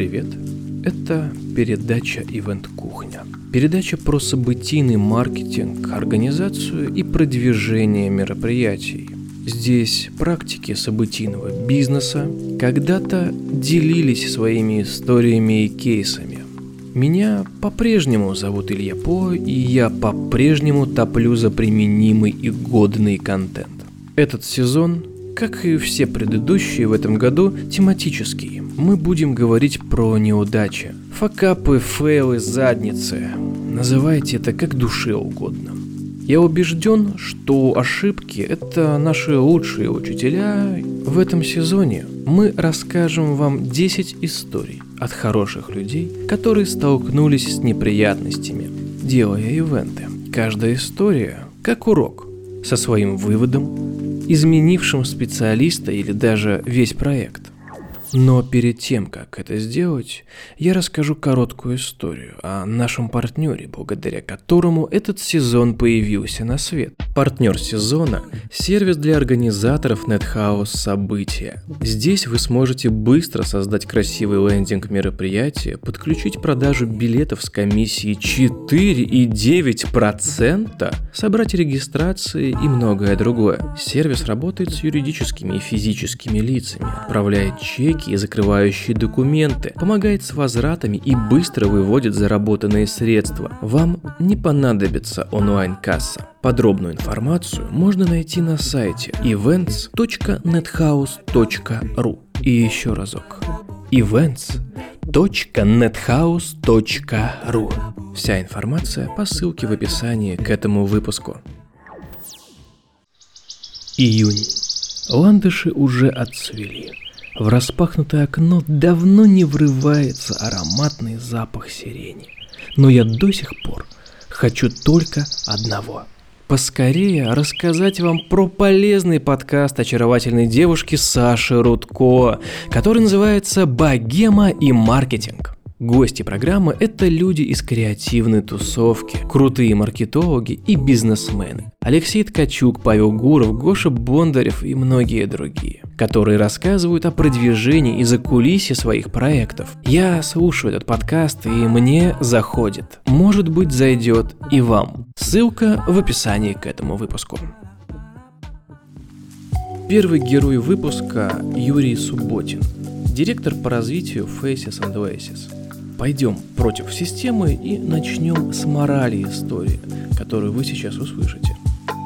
привет! Это передача «Ивент Кухня». Передача про событийный маркетинг, организацию и продвижение мероприятий. Здесь практики событийного бизнеса когда-то делились своими историями и кейсами. Меня по-прежнему зовут Илья По, и я по-прежнему топлю за применимый и годный контент. Этот сезон как и все предыдущие в этом году, тематический. Мы будем говорить про неудачи, факапы, фейлы, задницы. Называйте это как душе угодно. Я убежден, что ошибки – это наши лучшие учителя. В этом сезоне мы расскажем вам 10 историй от хороших людей, которые столкнулись с неприятностями, делая ивенты. Каждая история как урок, со своим выводом, изменившим специалиста или даже весь проект. Но перед тем, как это сделать, я расскажу короткую историю о нашем партнере, благодаря которому этот сезон появился на свет. Партнер сезона – сервис для организаторов NetHouse события. Здесь вы сможете быстро создать красивый лендинг мероприятия, подключить продажу билетов с комиссией 4,9%, собрать регистрации и многое другое. Сервис работает с юридическими и физическими лицами, отправляет чеки и закрывающие документы, помогает с возвратами и быстро выводит заработанные средства. Вам не понадобится онлайн-касса. Подробную информацию можно найти на сайте events.nethouse.ru. И еще разок. events.nethouse.ru Вся информация по ссылке в описании к этому выпуску. Июнь. Ландыши уже отцвели. В распахнутое окно давно не врывается ароматный запах сирени. Но я до сих пор хочу только одного – поскорее рассказать вам про полезный подкаст очаровательной девушки Саши Рудко, который называется «Богема и маркетинг». Гости программы – это люди из креативной тусовки, крутые маркетологи и бизнесмены. Алексей Ткачук, Павел Гуров, Гоша Бондарев и многие другие, которые рассказывают о продвижении и закулисье своих проектов. Я слушаю этот подкаст и мне заходит. Может быть зайдет и вам. Ссылка в описании к этому выпуску. Первый герой выпуска – Юрий Субботин, директор по развитию Faces and Oasis – пойдем против системы и начнем с морали истории, которую вы сейчас услышите.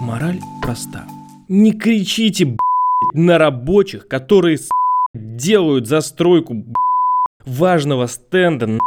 Мораль проста. Не кричите, б***ь, на рабочих, которые делают застройку важного стенда.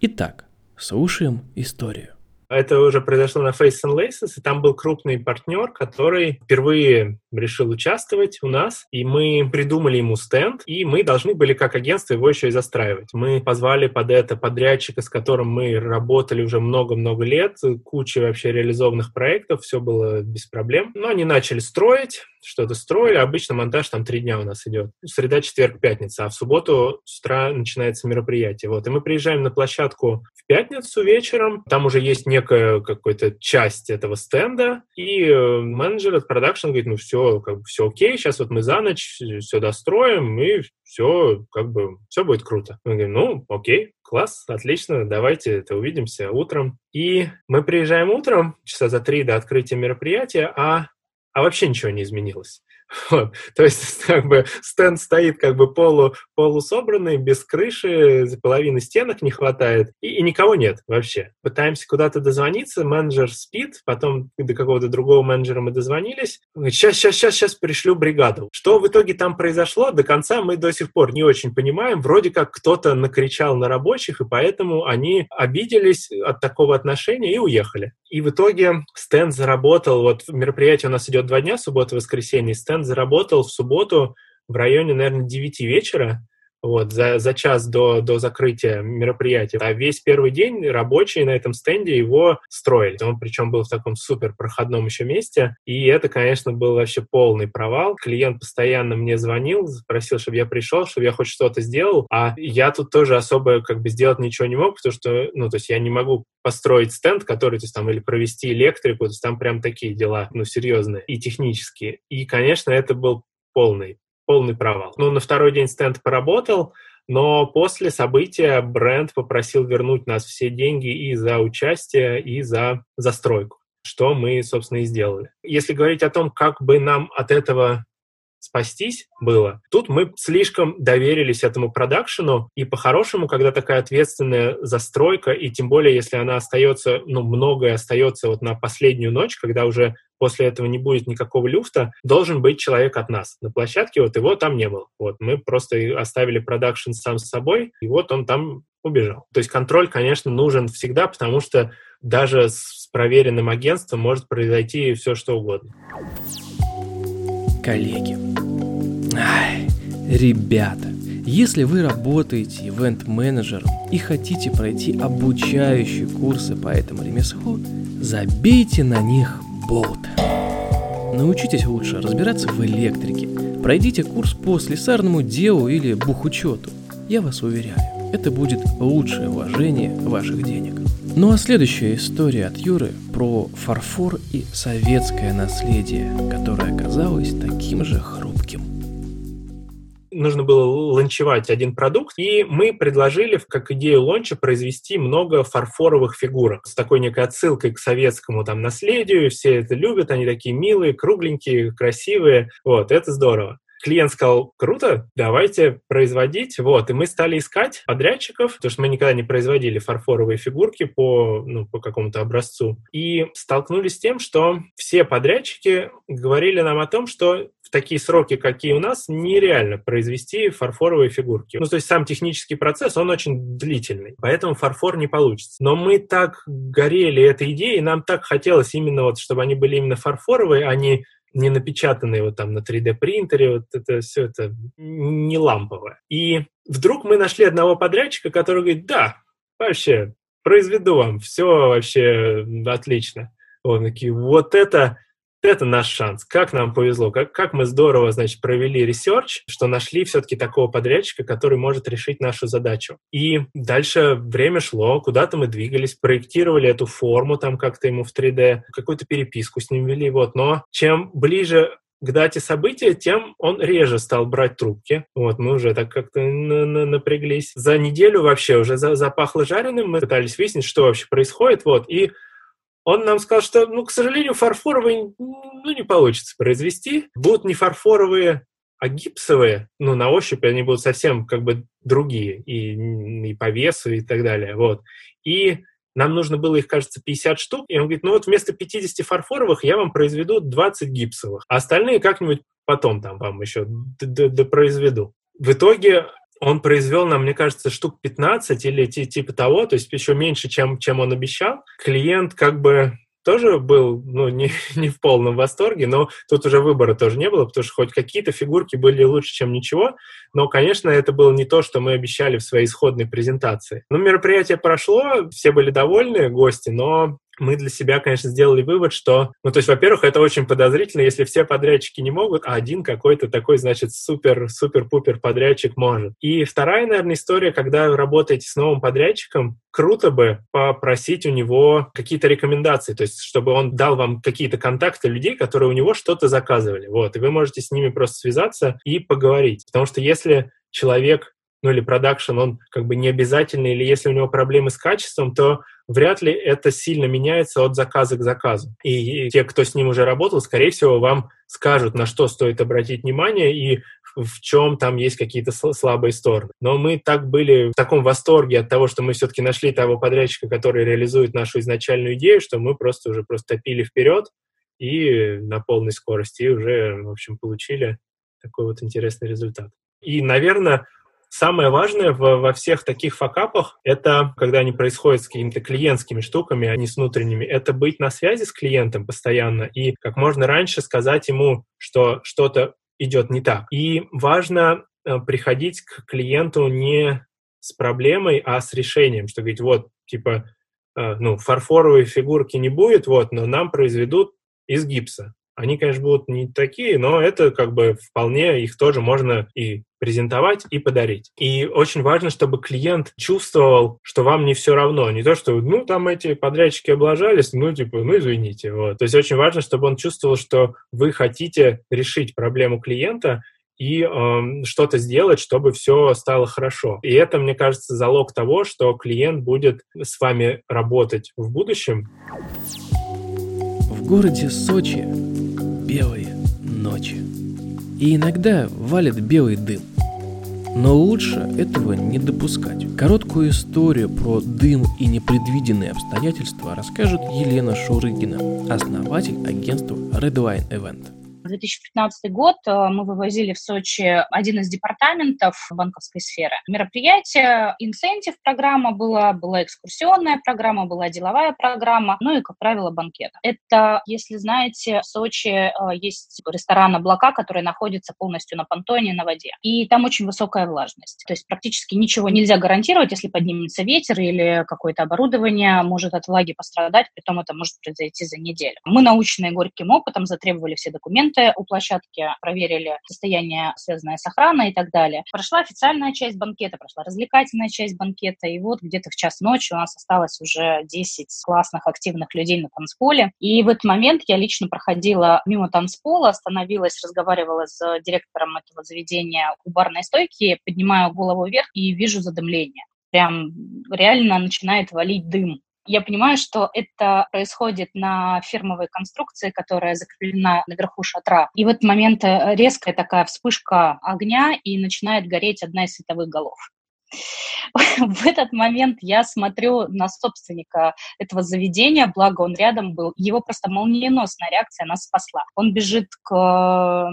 Итак, слушаем историю. Это уже произошло на Face and Laces, и там был крупный партнер, который впервые решил участвовать у нас, и мы придумали ему стенд, и мы должны были как агентство его еще и застраивать. Мы позвали под это подрядчика, с которым мы работали уже много-много лет, куча вообще реализованных проектов, все было без проблем. Но они начали строить, что-то строили. Обычно монтаж там три дня у нас идет. Среда, четверг, пятница. А в субботу с утра начинается мероприятие. Вот. И мы приезжаем на площадку в пятницу вечером. Там уже есть некая какая-то часть этого стенда. И э, менеджер от продакшн говорит, ну все, как бы все окей, сейчас вот мы за ночь все достроим, и все, как бы, все будет круто. Мы говорим, ну, окей, класс, отлично, давайте это увидимся утром. И мы приезжаем утром, часа за три до открытия мероприятия, а а вообще ничего не изменилось. Вот. То есть как бы стенд стоит как бы полу, полусобранный, без крыши, половины стенок не хватает, и, и никого нет вообще. Пытаемся куда-то дозвониться, менеджер спит, потом до какого-то другого менеджера мы дозвонились. Сейчас, сейчас, сейчас, сейчас пришлю бригаду. Что в итоге там произошло, до конца мы до сих пор не очень понимаем. Вроде как кто-то накричал на рабочих, и поэтому они обиделись от такого отношения и уехали. И в итоге стенд заработал, вот мероприятие у нас идет два дня, суббота, воскресенье, стенд заработал в субботу в районе, наверное, 9 вечера, вот, за, за час до, до закрытия мероприятия. А весь первый день рабочие на этом стенде его строили. Он причем был в таком супер проходном еще месте. И это, конечно, был вообще полный провал. Клиент постоянно мне звонил, просил, чтобы я пришел, чтобы я хоть что-то сделал. А я тут тоже особо как бы сделать ничего не мог, потому что, ну, то есть я не могу построить стенд, который, то есть там, или провести электрику, то есть там прям такие дела, ну, серьезные и технические. И, конечно, это был полный полный провал. Ну, на второй день стенд поработал, но после события бренд попросил вернуть нас все деньги и за участие, и за застройку что мы, собственно, и сделали. Если говорить о том, как бы нам от этого спастись было. Тут мы слишком доверились этому продакшену, и по-хорошему, когда такая ответственная застройка, и тем более, если она остается, ну, многое остается вот на последнюю ночь, когда уже после этого не будет никакого люфта, должен быть человек от нас. На площадке вот его там не было. Вот мы просто оставили продакшн сам с собой, и вот он там убежал. То есть контроль, конечно, нужен всегда, потому что даже с проверенным агентством может произойти все, что угодно коллеги. Ай, ребята, если вы работаете ивент-менеджером и хотите пройти обучающие курсы по этому ремеслу, забейте на них болт. Научитесь лучше разбираться в электрике. Пройдите курс по слесарному делу или бухучету. Я вас уверяю, это будет лучшее вложение ваших денег. Ну а следующая история от Юры про фарфор и советское наследие, которое оказалось таким же хрупким. Нужно было ланчевать один продукт, и мы предложили, как идею лонча, произвести много фарфоровых фигурок с такой некой отсылкой к советскому там наследию. Все это любят, они такие милые, кругленькие, красивые. Вот, это здорово клиент сказал, круто, давайте производить. Вот, и мы стали искать подрядчиков, потому что мы никогда не производили фарфоровые фигурки по, ну, по какому-то образцу. И столкнулись с тем, что все подрядчики говорили нам о том, что в такие сроки, какие у нас, нереально произвести фарфоровые фигурки. Ну, то есть сам технический процесс, он очень длительный, поэтому фарфор не получится. Но мы так горели этой идеей, нам так хотелось именно вот, чтобы они были именно фарфоровые, а не не напечатанные вот там на 3D принтере, вот это все это не ламповое. И вдруг мы нашли одного подрядчика, который говорит, да, вообще, произведу вам, все вообще отлично. Он такие, вот это это наш шанс. Как нам повезло, как, как мы здорово, значит, провели research, что нашли все-таки такого подрядчика, который может решить нашу задачу. И дальше время шло, куда-то мы двигались, проектировали эту форму там как-то ему в 3D, какую-то переписку с ним вели, вот. Но чем ближе к дате события, тем он реже стал брать трубки. Вот, мы уже так как-то напряглись. За неделю вообще уже запахло жареным, мы пытались выяснить, что вообще происходит, вот, и он нам сказал, что, ну, к сожалению, фарфоровые ну, не получится произвести. Будут не фарфоровые, а гипсовые. Ну, на ощупь они будут совсем как бы другие. И, и по весу, и так далее. Вот. И нам нужно было их, кажется, 50 штук. И он говорит, ну вот вместо 50 фарфоровых я вам произведу 20 гипсовых. А остальные как-нибудь потом там вам еще допроизведу. В итоге он произвел нам, мне кажется, штук 15 или типа того, то есть еще меньше, чем, чем он обещал. Клиент как бы тоже был ну, не, не в полном восторге, но тут уже выбора тоже не было, потому что хоть какие-то фигурки были лучше, чем ничего, но, конечно, это было не то, что мы обещали в своей исходной презентации. Но мероприятие прошло, все были довольны, гости, но мы для себя, конечно, сделали вывод, что, ну, то есть, во-первых, это очень подозрительно, если все подрядчики не могут, а один какой-то такой, значит, супер-супер-пупер подрядчик может. И вторая, наверное, история, когда вы работаете с новым подрядчиком, круто бы попросить у него какие-то рекомендации, то есть, чтобы он дал вам какие-то контакты людей, которые у него что-то заказывали, вот, и вы можете с ними просто связаться и поговорить, потому что если человек ну или продакшн, он как бы не обязательный, или если у него проблемы с качеством, то вряд ли это сильно меняется от заказа к заказу. И, те, кто с ним уже работал, скорее всего, вам скажут, на что стоит обратить внимание и в чем там есть какие-то слабые стороны. Но мы так были в таком восторге от того, что мы все-таки нашли того подрядчика, который реализует нашу изначальную идею, что мы просто уже просто топили вперед и на полной скорости и уже, в общем, получили такой вот интересный результат. И, наверное, Самое важное в, во всех таких факапах, это когда они происходят с какими-то клиентскими штуками, а не с внутренними, это быть на связи с клиентом постоянно и как можно раньше сказать ему, что что-то идет не так. И важно э, приходить к клиенту не с проблемой, а с решением, что говорить, вот, типа, э, ну, фарфоровой фигурки не будет, вот, но нам произведут из гипса. Они, конечно, будут не такие, но это как бы вполне их тоже можно и презентовать и подарить. И очень важно, чтобы клиент чувствовал, что вам не все равно. Не то, что, ну, там эти подрядчики облажались, ну, типа, ну, извините. Вот. То есть очень важно, чтобы он чувствовал, что вы хотите решить проблему клиента, и э, что-то сделать, чтобы все стало хорошо. И это, мне кажется, залог того, что клиент будет с вами работать в будущем. В городе Сочи белые ночи. И иногда валит белый дым. Но лучше этого не допускать. Короткую историю про дым и непредвиденные обстоятельства расскажет Елена Шурыгина, основатель агентства Redline Event. 2015 год э, мы вывозили в Сочи один из департаментов банковской сферы. Мероприятие, инцентив программа была, была экскурсионная программа, была деловая программа, ну и, как правило, банкет. Это, если знаете, в Сочи э, есть ресторан «Облака», который находится полностью на понтоне, на воде. И там очень высокая влажность. То есть практически ничего нельзя гарантировать, если поднимется ветер или какое-то оборудование может от влаги пострадать, притом это может произойти за неделю. Мы, научные горьким опытом, затребовали все документы, документы у площадки, проверили состояние, связанное с охраной и так далее. Прошла официальная часть банкета, прошла развлекательная часть банкета, и вот где-то в час ночи у нас осталось уже 10 классных активных людей на танцполе. И в этот момент я лично проходила мимо танцпола, остановилась, разговаривала с директором этого заведения у барной стойки, поднимаю голову вверх и вижу задымление прям реально начинает валить дым я понимаю, что это происходит на фирмовой конструкции, которая закреплена наверху шатра. И в этот момент э, резкая такая вспышка огня, и начинает гореть одна из световых голов. В этот момент я смотрю на собственника этого заведения, благо он рядом был. Его просто молниеносная реакция нас спасла. Он бежит к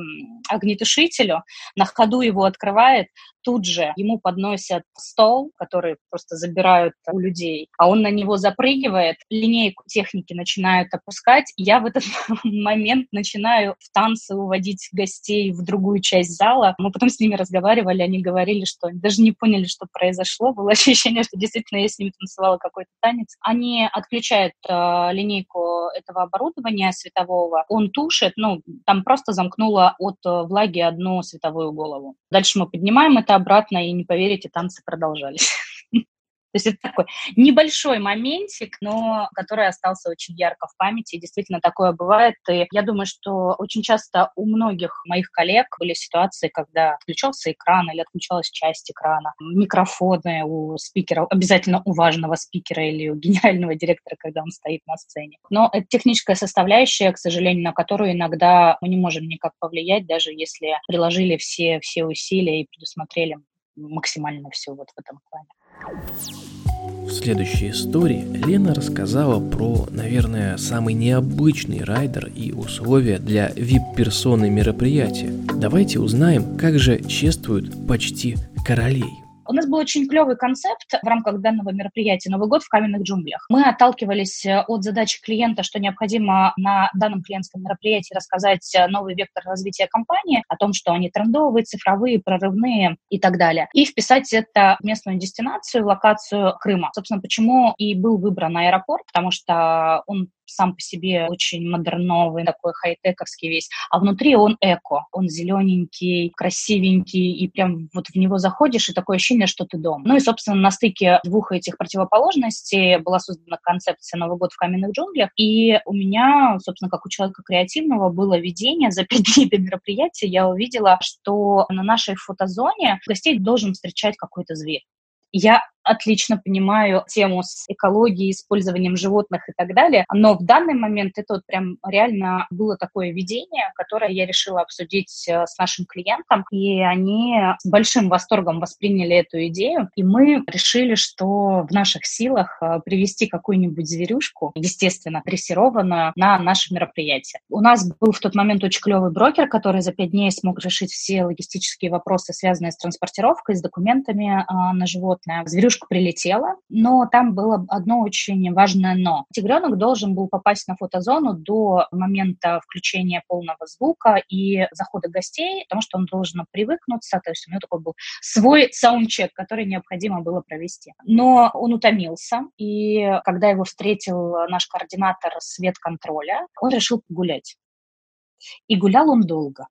огнетушителю, на ходу его открывает, тут же ему подносят стол, который просто забирают у людей, а он на него запрыгивает, линейку техники начинают опускать, я в этот момент начинаю в танцы уводить гостей в другую часть зала. Мы потом с ними разговаривали, они говорили, что они даже не поняли, что произошло. Было ощущение, что действительно я с ними танцевала какой-то танец. Они отключают э, линейку этого оборудования светового, он тушит, ну, там просто замкнуло от э, влаги одну световую голову. Дальше мы поднимаем это обратно, и не поверите, танцы продолжались. То есть это такой небольшой моментик, но который остался очень ярко в памяти. И действительно такое бывает. И я думаю, что очень часто у многих моих коллег были ситуации, когда отключался экран или отключалась часть экрана. Микрофоны у спикера, обязательно у важного спикера или у гениального директора, когда он стоит на сцене. Но это техническая составляющая, к сожалению, на которую иногда мы не можем никак повлиять, даже если приложили все, все усилия и предусмотрели максимально все вот в этом плане. В следующей истории Лена рассказала про, наверное, самый необычный райдер и условия для VIP-персоны мероприятия. Давайте узнаем, как же чествуют почти королей. У нас был очень клевый концепт в рамках данного мероприятия «Новый год в каменных джунглях». Мы отталкивались э, от задачи клиента, что необходимо на данном клиентском мероприятии рассказать э, новый вектор развития компании, о том, что они трендовые, цифровые, прорывные и так далее. И вписать это в местную дестинацию, локацию Крыма. Собственно, почему и был выбран аэропорт, потому что он сам по себе очень модерновый, такой хай-тековский весь, а внутри он эко, он зелененький, красивенький, и прям вот в него заходишь, и такое ощущение, что ты дома. Ну и, собственно, на стыке двух этих противоположностей была создана концепция «Новый год в каменных джунглях», и у меня, собственно, как у человека креативного, было видение за пять дней до мероприятия, я увидела, что на нашей фотозоне гостей должен встречать какой-то зверь. Я отлично понимаю тему с экологией, использованием животных и так далее, но в данный момент это вот прям реально было такое видение, которое я решила обсудить э, с нашим клиентом, и они с большим восторгом восприняли эту идею, и мы решили, что в наших силах э, привести какую-нибудь зверюшку, естественно, дрессированную, на наше мероприятие. У нас был в тот момент очень клевый брокер, который за пять дней смог решить все логистические вопросы, связанные с транспортировкой, с документами э, на животное. Зверюшка девушка прилетела, но там было одно очень важное «но». Тигренок должен был попасть на фотозону до момента включения полного звука и захода гостей, потому что он должен привыкнуться, то есть у него такой был свой саундчек, который необходимо было провести. Но он утомился, и когда его встретил наш координатор свет контроля, он решил погулять. И гулял он долго.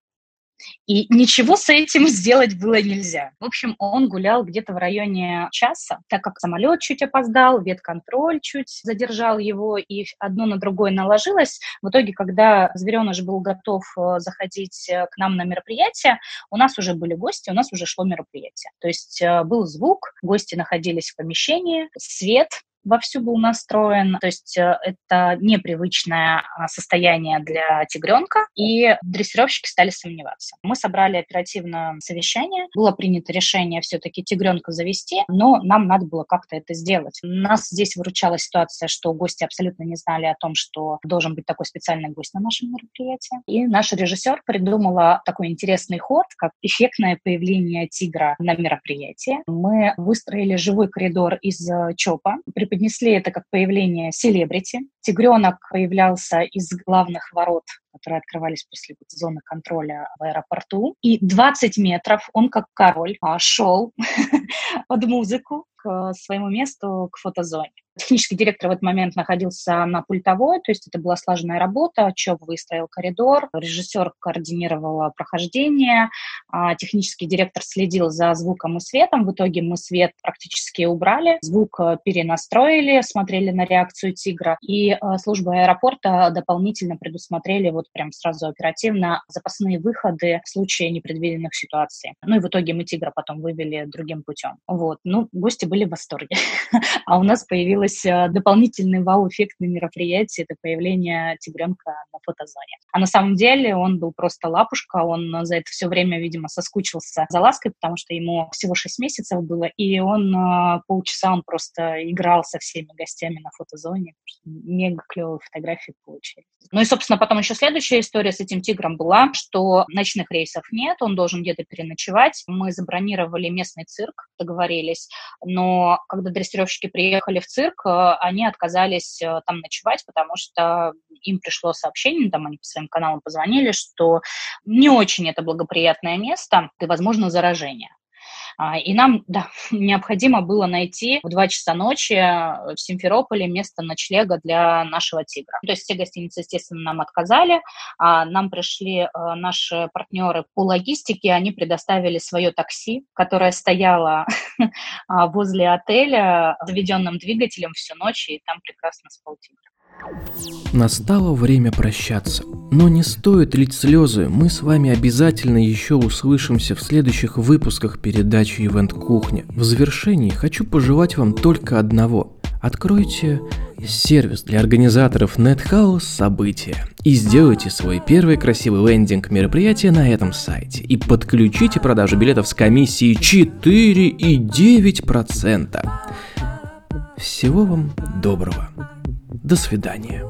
И ничего с этим сделать было нельзя. В общем, он гулял где-то в районе часа, так как самолет чуть опоздал, ветконтроль чуть задержал его, и одно на другое наложилось. В итоге, когда звереныш был готов э, заходить э, к нам на мероприятие, у нас уже были гости, у нас уже шло мероприятие. То есть э, был звук, гости находились в помещении, свет, вовсю был настроен. То есть э, это непривычное а, состояние для тигренка, и дрессировщики стали сомневаться. Мы собрали оперативное совещание, было принято решение все-таки тигренка завести, но нам надо было как-то это сделать. Нас здесь выручала ситуация, что гости абсолютно не знали о том, что должен быть такой специальный гость на нашем мероприятии. И наш режиссер придумала такой интересный ход, как эффектное появление тигра на мероприятии. Мы выстроили живой коридор из э, ЧОПа, преподнесли это как появление селебрити. Тигренок появлялся из главных ворот которые открывались после зоны контроля в аэропорту. И 20 метров он, как король, а, шел под музыку к своему месту, к фотозоне. Технический директор в этот момент находился на пультовой, то есть это была слаженная работа, ЧОП выстроил коридор, режиссер координировал прохождение, а технический директор следил за звуком и светом. В итоге мы свет практически убрали, звук э, перенастроили, смотрели на реакцию тигра, и э, служба аэропорта дополнительно предусмотрели вот прям сразу оперативно запасные выходы в случае непредвиденных ситуаций. Ну и в итоге мы тигра потом вывели другим путем. Вот. Ну, гости были в восторге. а у нас появилось э, дополнительный вау-эффект на мероприятии, это появление тигренка на фотозоне. А на самом деле он был просто лапушка, он за это все время, видимо, соскучился за лаской, потому что ему всего 6 месяцев было, и он э, полчаса он просто играл со всеми гостями на фотозоне. Мега клевые фотографии получились. Ну и, собственно, потом еще следующая история с этим тигром была, что ночных рейсов нет, он должен где-то переночевать. Мы забронировали местный цирк, договорились, но когда дрессировщики приехали в цирк, они отказались э, там ночевать, потому что им пришло сообщение, там они по своим каналам позвонили, что не очень это благоприятное место и, возможно, заражение. А, и нам да, необходимо было найти в 2 часа ночи э, в Симферополе место ночлега для нашего тигра. То есть все гостиницы, естественно, нам отказали. А нам пришли э, наши партнеры по логистике, они предоставили свое такси, которое стояло возле отеля заведенным двигателем всю ночь, и там прекрасно спал тигр. Настало время прощаться. Но не стоит лить слезы, мы с вами обязательно еще услышимся в следующих выпусках передачи Ивент Кухня. В завершении хочу пожелать вам только одного. Откройте сервис для организаторов NetHouse события и сделайте свой первый красивый лендинг мероприятия на этом сайте и подключите продажу билетов с комиссией 4,9%. Всего вам доброго. До свидания.